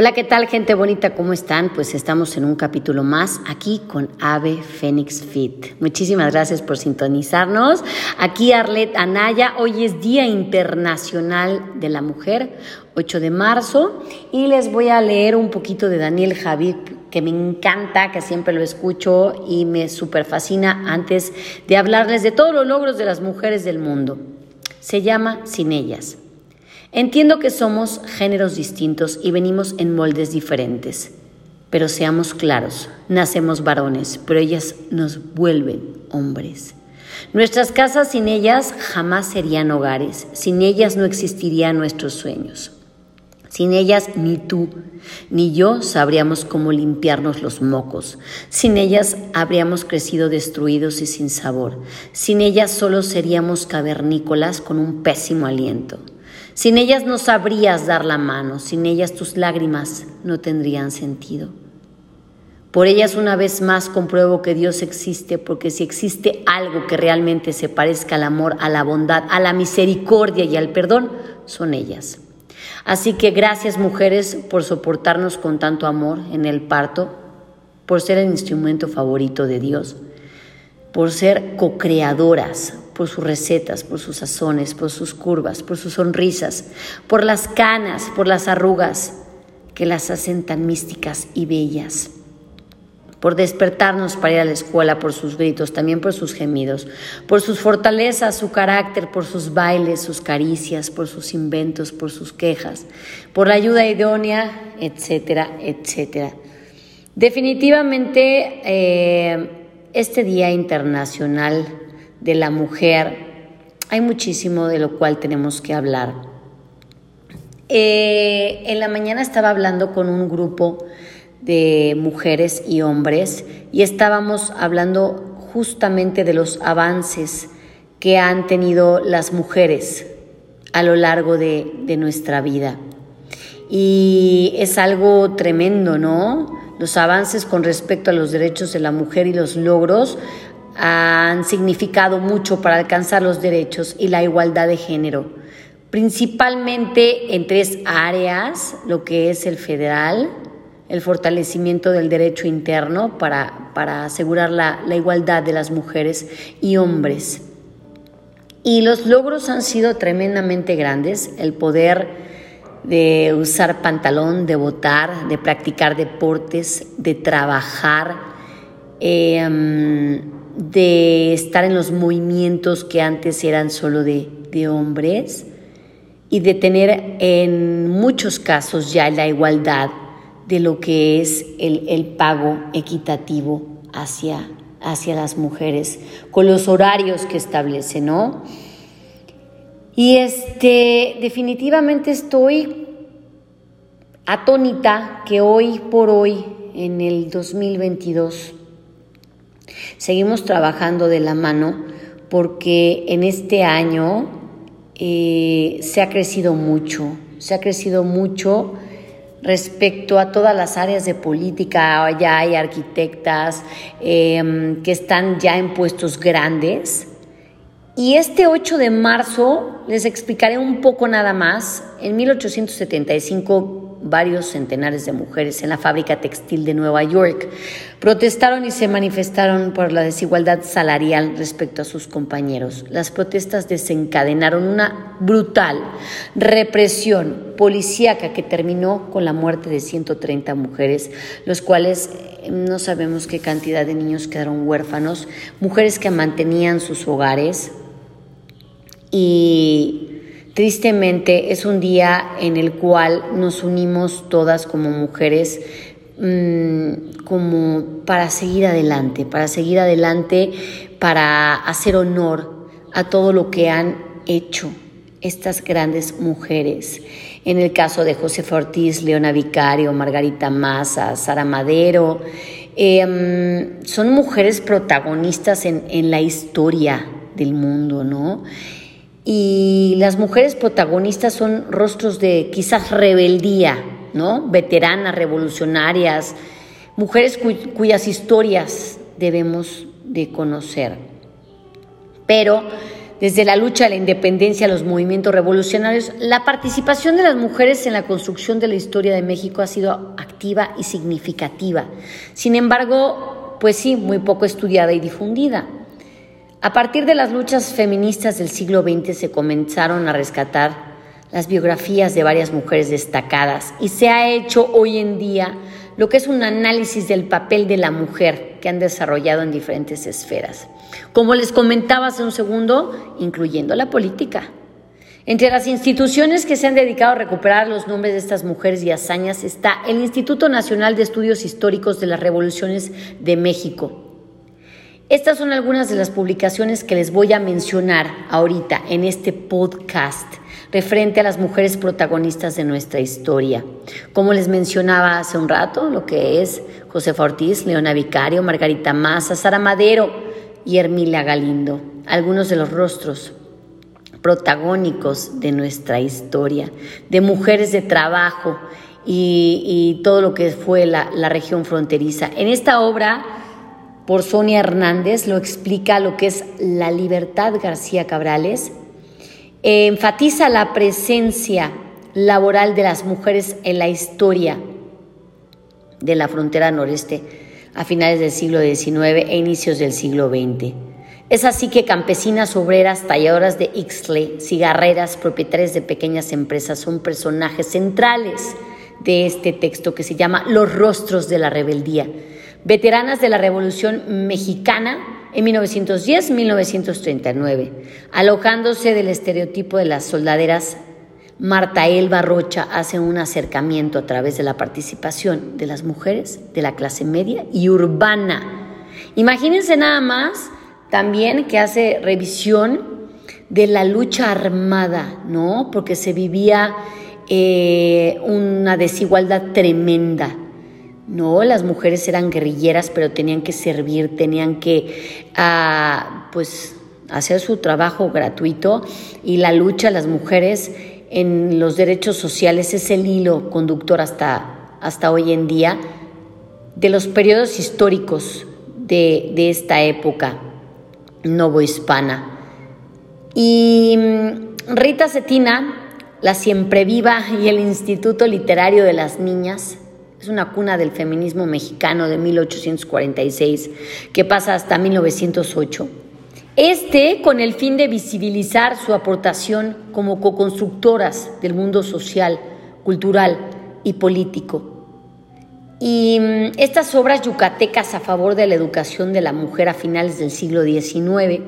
Hola, ¿qué tal gente bonita? ¿Cómo están? Pues estamos en un capítulo más aquí con Ave Fénix Fit. Muchísimas gracias por sintonizarnos. Aquí Arlet Anaya, hoy es Día Internacional de la Mujer, 8 de marzo, y les voy a leer un poquito de Daniel Javid que me encanta, que siempre lo escucho y me super fascina antes de hablarles de todos los logros de las mujeres del mundo. Se llama Sin ellas. Entiendo que somos géneros distintos y venimos en moldes diferentes, pero seamos claros, nacemos varones, pero ellas nos vuelven hombres. Nuestras casas sin ellas jamás serían hogares, sin ellas no existirían nuestros sueños. Sin ellas ni tú ni yo sabríamos cómo limpiarnos los mocos. Sin ellas habríamos crecido destruidos y sin sabor. Sin ellas solo seríamos cavernícolas con un pésimo aliento. Sin ellas no sabrías dar la mano, sin ellas tus lágrimas no tendrían sentido. Por ellas una vez más compruebo que Dios existe, porque si existe algo que realmente se parezca al amor, a la bondad, a la misericordia y al perdón, son ellas. Así que gracias mujeres por soportarnos con tanto amor en el parto, por ser el instrumento favorito de Dios, por ser co-creadoras, por sus recetas, por sus sazones, por sus curvas, por sus sonrisas, por las canas, por las arrugas que las hacen tan místicas y bellas, por despertarnos para ir a la escuela, por sus gritos, también por sus gemidos, por sus fortalezas, su carácter, por sus bailes, sus caricias, por sus inventos, por sus quejas, por la ayuda idónea, etcétera, etcétera. Definitivamente, eh, este Día Internacional de la mujer, hay muchísimo de lo cual tenemos que hablar. Eh, en la mañana estaba hablando con un grupo de mujeres y hombres y estábamos hablando justamente de los avances que han tenido las mujeres a lo largo de, de nuestra vida. Y es algo tremendo, ¿no? Los avances con respecto a los derechos de la mujer y los logros han significado mucho para alcanzar los derechos y la igualdad de género, principalmente en tres áreas, lo que es el federal, el fortalecimiento del derecho interno para, para asegurar la, la igualdad de las mujeres y hombres. Y los logros han sido tremendamente grandes, el poder de usar pantalón, de votar, de practicar deportes, de trabajar. Eh, de estar en los movimientos que antes eran solo de, hombres y de tener en muchos casos ya la igualdad de lo que es el, pago equitativo hacia, hacia las mujeres, con los horarios que establece, ¿no? Y este, definitivamente estoy atónita que hoy por hoy, en el 2022, Seguimos trabajando de la mano porque en este año eh, se ha crecido mucho, se ha crecido mucho respecto a todas las áreas de política, ya hay arquitectas em, que están ya en puestos grandes. Y este 8 de marzo les explicaré un poco nada más. En 1875 varios centenares de mujeres en la fábrica textil de Nueva York. Protestaron y se manifestaron por la desigualdad salarial respecto a sus compañeros. Las protestas desencadenaron una brutal represión policíaca que terminó con la muerte de 130 mujeres, los cuales eh, no sabemos qué cantidad de niños quedaron huérfanos, mujeres que mantenían sus hogares y Tristemente es un día en el cual nos unimos todas como mujeres mm, como para seguir adelante, para seguir adelante, para hacer honor a todo lo que han hecho estas grandes mujeres. En el caso de José Ortiz, Leona Vicario, Margarita Maza, Sara Madero, em, son mujeres protagonistas en, en la historia del mundo, ¿no? Y las mujeres protagonistas son rostros de quizás rebeldía, ¿no? Veteranas, revolucionarias, mujeres cuyas historias debemos de conocer. Pero desde la lucha de la independencia a los movimientos revolucionarios, la participación de las mujeres en la construcción de la historia de México ha sido activa y significativa. Sin embargo, pues sí, muy poco estudiada y difundida. A partir de las luchas feministas del siglo XX se comenzaron a rescatar las biografías de varias mujeres destacadas y se ha hecho hoy en día lo que es un análisis del papel de la mujer que han desarrollado en diferentes esferas. Como les comentaba hace un segundo, incluyendo la política. Entre las instituciones que se han dedicado a recuperar los nombres de estas mujeres y hazañas está el Instituto Nacional de Estudios Históricos de las Revoluciones de México. Estas son algunas de las publicaciones que les voy a mencionar ahorita en este podcast referente a las mujeres protagonistas de nuestra historia. Como les mencionaba hace un rato, lo que es Josefa Ortiz, Leona Vicario, Margarita Maza, Sara Madero y Hermila Galindo, algunos de los rostros protagónicos de nuestra historia, de mujeres de trabajo y, todo lo que fue la, la región fronteriza. En esta obra, por Sonia Hernández, lo explica lo que es la libertad García Cabrales, enfatiza la presencia laboral de las mujeres en la historia de la frontera noreste a finales del siglo XIX e inicios del siglo XX. Es así que campesinas, obreras, talladoras de Ixtle, cigarreras, propietarias de pequeñas empresas son personajes centrales de este texto que se llama Los rostros de la rebeldía. Veteranas de la Revolución Mexicana en 1910-1939, alojándose del estereotipo de las soldaderas, Marta Elba Rocha hace un acercamiento a través de la participación de las mujeres de la clase media y urbana. Imagínense nada más también que hace revisión de la lucha armada, ¿no? Porque se vivía eh, una desigualdad tremenda no, las mujeres eran guerrilleras, pero tenían que servir, tenían que, ah, pues, hacer su trabajo gratuito y la lucha de las mujeres en los derechos sociales es el hilo conductor hasta, hasta hoy en día de los periodos históricos de, de esta época novohispana. Y mm, Rita Cetina, la siempre viva y el Instituto Literario de las Niñas, es una cuna del feminismo mexicano de 1846 que pasa hasta 1908. Este con el fin de visibilizar su aportación como co-constructoras del mundo social, cultural y político. Y mm, estas obras yucatecas a favor de la educación de la mujer a finales del siglo XIX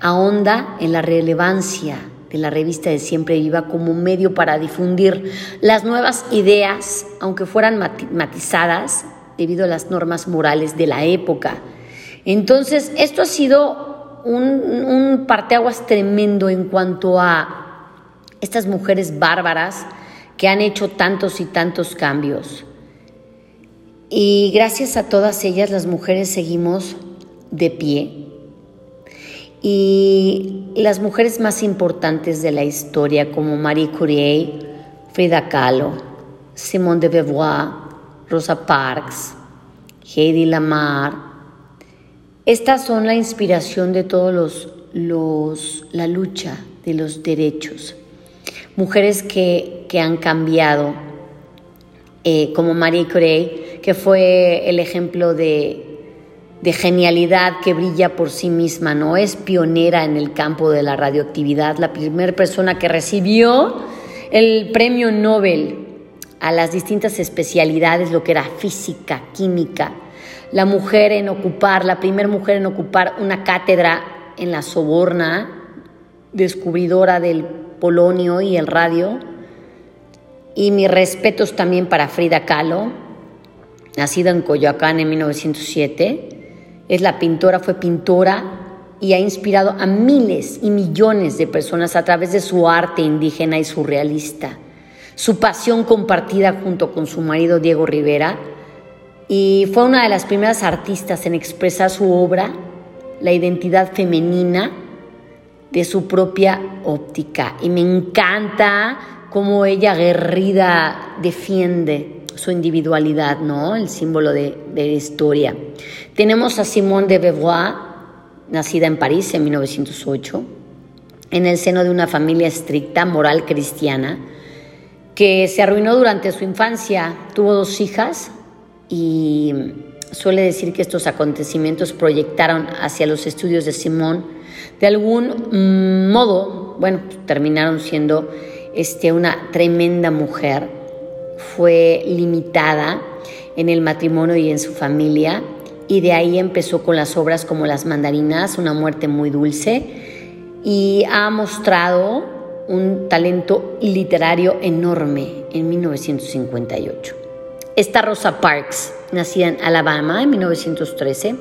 ahonda en la relevancia de la revista de Siempre Viva como medio para difundir las nuevas ideas, aunque fueran matizadas debido a las normas morales de la época. Entonces, esto ha sido un, un parteaguas tremendo en cuanto a estas mujeres bárbaras que han hecho tantos y tantos cambios. Y gracias a todas ellas las mujeres seguimos de pie, y las mujeres más importantes de la historia como Marie Curie, Frida Kahlo, Simone de Beauvoir, Rosa Parks, Heidi Lamar, estas son la inspiración de todos los, los la lucha de los derechos. Mujeres que, que han cambiado, eh, como Marie Curie, que fue el ejemplo de, de genialidad que brilla por sí misma, ¿no? Es pionera en el campo de la radioactividad, la primera persona que recibió el premio Nobel a las distintas especialidades, lo que era física, química, la mujer en ocupar, la primera mujer en ocupar una cátedra en la Soborna, descubridora del polonio y el radio, y mis respetos también para Frida Kahlo, nacida en Coyoacán en 1907, es la pintora, fue pintora y ha inspirado a miles y millones de personas a través de su arte indígena y surrealista, su pasión compartida junto con su marido Diego Rivera, y fue una de las primeras artistas en expresar su obra, la identidad femenina de su propia óptica. Y me encanta cómo ella aguerrida defiende su individualidad, ¿no? El símbolo de, de historia. Tenemos a Simone de Beauvoir, nacida en París en 1908, en el seno de una familia estricta, moral cristiana, que se arruinó durante su infancia. Tuvo dos hijas y suele decir que estos acontecimientos proyectaron hacia los estudios de Simón. De algún modo, bueno, terminaron siendo este, una tremenda mujer. Fue limitada en el matrimonio y en su familia y de ahí empezó con las obras como Las Mandarinas, una muerte muy dulce y ha mostrado un talento literario enorme en 1958. Esta Rosa Parks, nacida en Alabama en 1913,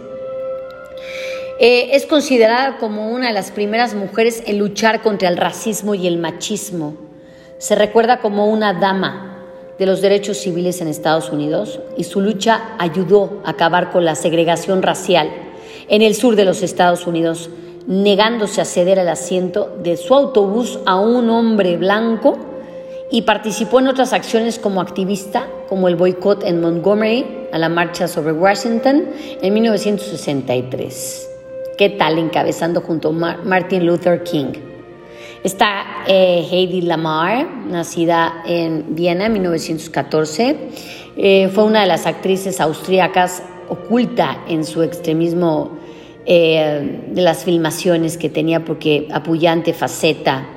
eh, es considerada como una de las primeras mujeres en luchar contra el racismo y el machismo. Se recuerda como una dama de los derechos civiles en Estados Unidos y su lucha ayudó a acabar con la segregación racial en el sur de los Estados Unidos, negándose a ceder el asiento de su autobús a un hombre blanco y participó en otras acciones como activista, como el boicot en Montgomery a la marcha sobre Washington en 1963. ¿Qué tal encabezando junto a Martin Luther King? Está eh, Heidi Lamar, nacida en Viena en 1914. Eh, fue una de las actrices austríacas oculta en su extremismo eh, de las filmaciones que tenía porque apoyante faceta.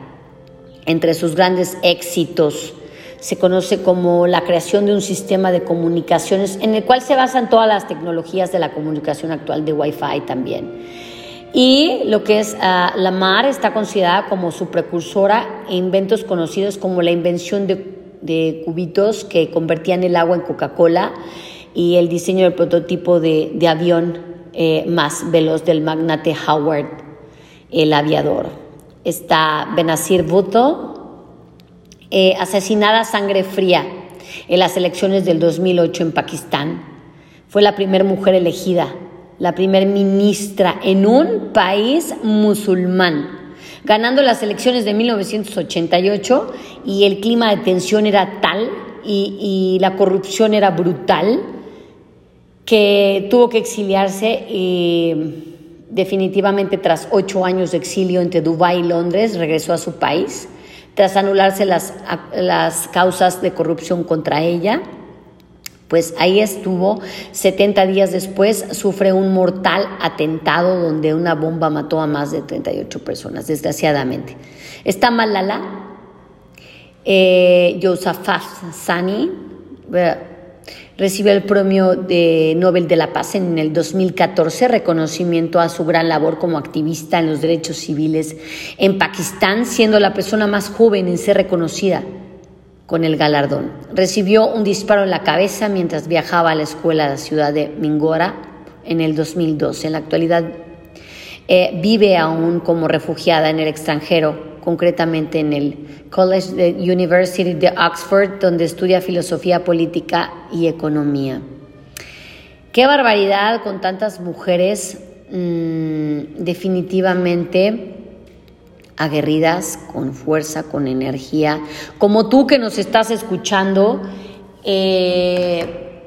Entre sus grandes éxitos se conoce como la creación de un sistema de comunicaciones en el cual se basan todas las tecnologías de la comunicación actual de Wi-Fi también. Y lo que es ah, la mar está considerada como su precursora en inventos conocidos como la invención de, cubitos que convertían el agua en Coca-Cola y el diseño del prototipo de, avión eh, más veloz del magnate Howard, el aviador. Está Benazir Bhutto, eh, asesinada a sangre fría en las elecciones del 2008 en Pakistán. Fue la primera mujer elegida la primer ministra en un país musulmán, ganando las elecciones de 1988 y el clima de tensión era tal y, la corrupción era brutal que tuvo que exiliarse y definitivamente tras ocho años de exilio entre Dubái y Londres regresó a su país tras anularse las, las causas de corrupción contra ella pues ahí estuvo, 70 días después sufre un mortal atentado donde una bomba mató a más de 38 personas, desgraciadamente. Está Malala eh, Yousafzai, recibió el premio de Nobel de la Paz en el 2014, reconocimiento a su gran labor como activista en los derechos civiles en Pakistán, siendo la persona más joven en ser reconocida con el galardón. Recibió un disparo en la cabeza mientras viajaba a la escuela de la ciudad de Mingora en el 2012. En la actualidad eh, vive aún como refugiada en el extranjero, concretamente en el College de University de Oxford, donde estudia filosofía política y economía. Qué barbaridad con tantas mujeres, mm, definitivamente aguerridas, con fuerza, con energía, como tú que nos estás escuchando, eh,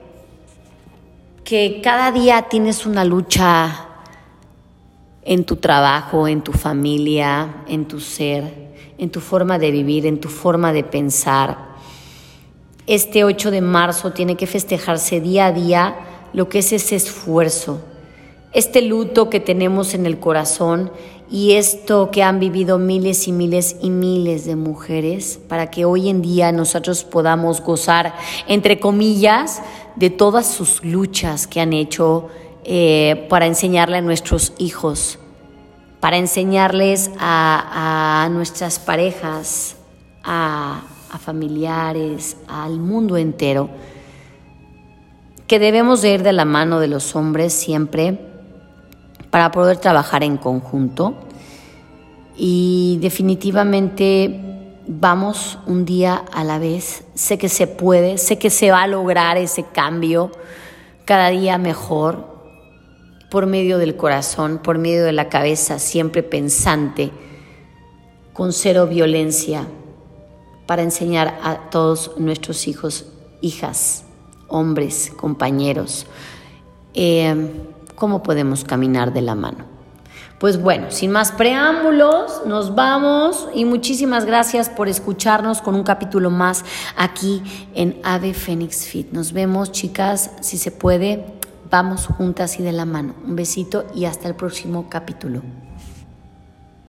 que cada día tienes una lucha en tu trabajo, en tu familia, en tu ser, en tu forma de vivir, en tu forma de pensar. Este 8 de marzo tiene que festejarse día a día lo que es ese esfuerzo, este luto que tenemos en el corazón y esto que han vivido miles y miles y miles de mujeres para que hoy en día nosotros podamos gozar, entre comillas, de todas sus luchas que han hecho eh, para enseñarle a nuestros hijos, para enseñarles a, nuestras parejas, a familiares, al mundo entero, que debemos de ir de la mano de los hombres siempre para poder trabajar en conjunto. Y definitivamente vamos un día a la vez. Sé que se puede, sé que se va a lograr ese cambio cada día mejor por medio del corazón, por medio de la cabeza, siempre pensante, con cero violencia, para enseñar a todos nuestros hijos, hijas, hombres, compañeros. Eh, ¿cómo podemos caminar de la mano? Pues bueno, sin más preámbulos, nos vamos y muchísimas gracias por escucharnos con un capítulo más aquí en Ave Fénix Fit. Nos vemos, chicas, si se puede, vamos juntas y de la mano. Un besito y hasta el próximo capítulo.